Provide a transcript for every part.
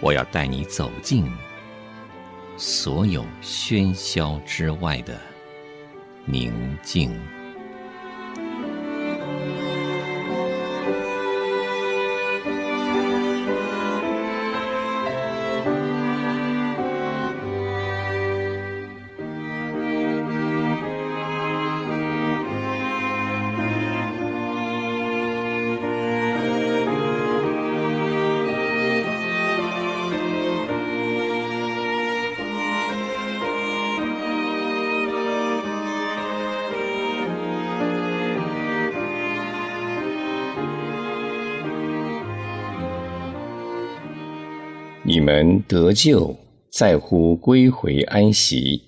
我要带你走进所有喧嚣之外的宁静。你们得救在乎归回安息，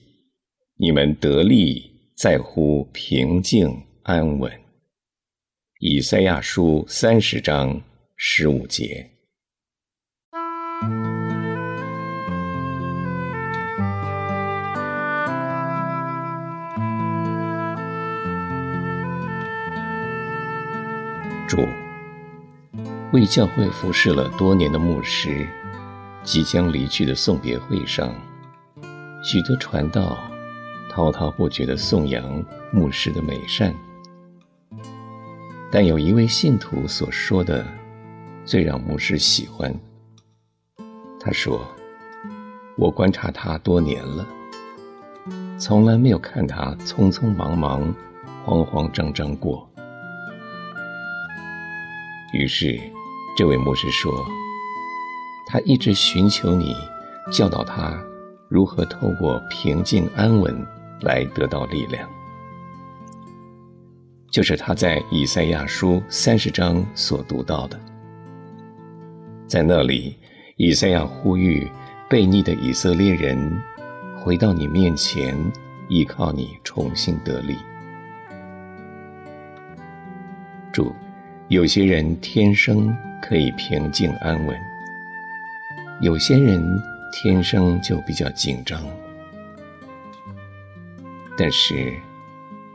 你们得利在乎平静安稳。以赛亚书三十章十五节。主，为教会服侍了多年的牧师。即将离去的送别会上，许多传道滔滔不绝地颂扬牧师的美善，但有一位信徒所说的最让牧师喜欢。他说：“我观察他多年了，从来没有看他匆匆忙忙、慌慌张张过。”于是，这位牧师说。他一直寻求你，教导他如何透过平静安稳来得到力量。就是他在以赛亚书三十章所读到的，在那里，以赛亚呼吁悖逆的以色列人回到你面前，依靠你重新得力。主，有些人天生可以平静安稳。有些人天生就比较紧张，但是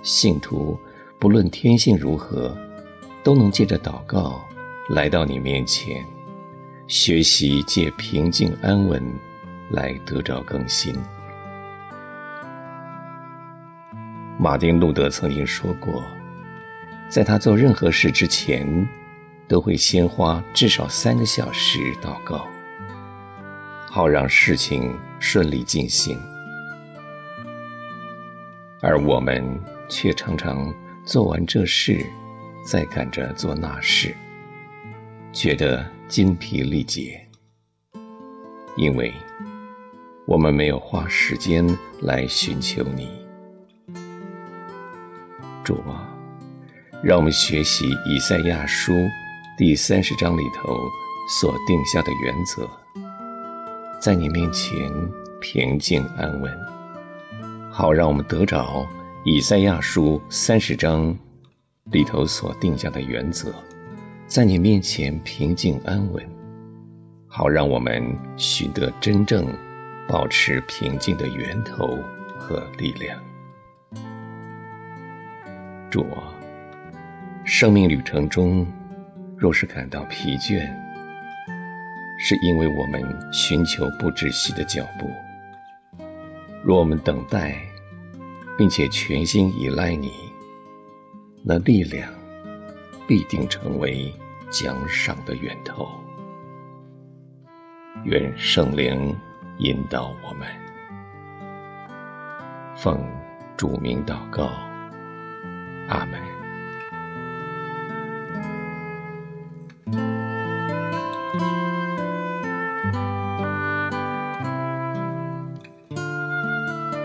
信徒不论天性如何，都能借着祷告来到你面前，学习借平静安稳来得着更新。马丁路德曾经说过，在他做任何事之前，都会先花至少三个小时祷告。好让事情顺利进行，而我们却常常做完这事，再赶着做那事，觉得筋疲力竭，因为我们没有花时间来寻求你。主啊，让我们学习以赛亚书第三十章里头所定下的原则。在你面前平静安稳，好让我们得着以赛亚书三十章里头所定下的原则，在你面前平静安稳，好让我们寻得真正保持平静的源头和力量。主啊，生命旅程中若是感到疲倦，是因为我们寻求不止息的脚步。若我们等待，并且全心依赖你，那力量必定成为奖赏的源头。愿圣灵引导我们，奉主名祷告，阿门。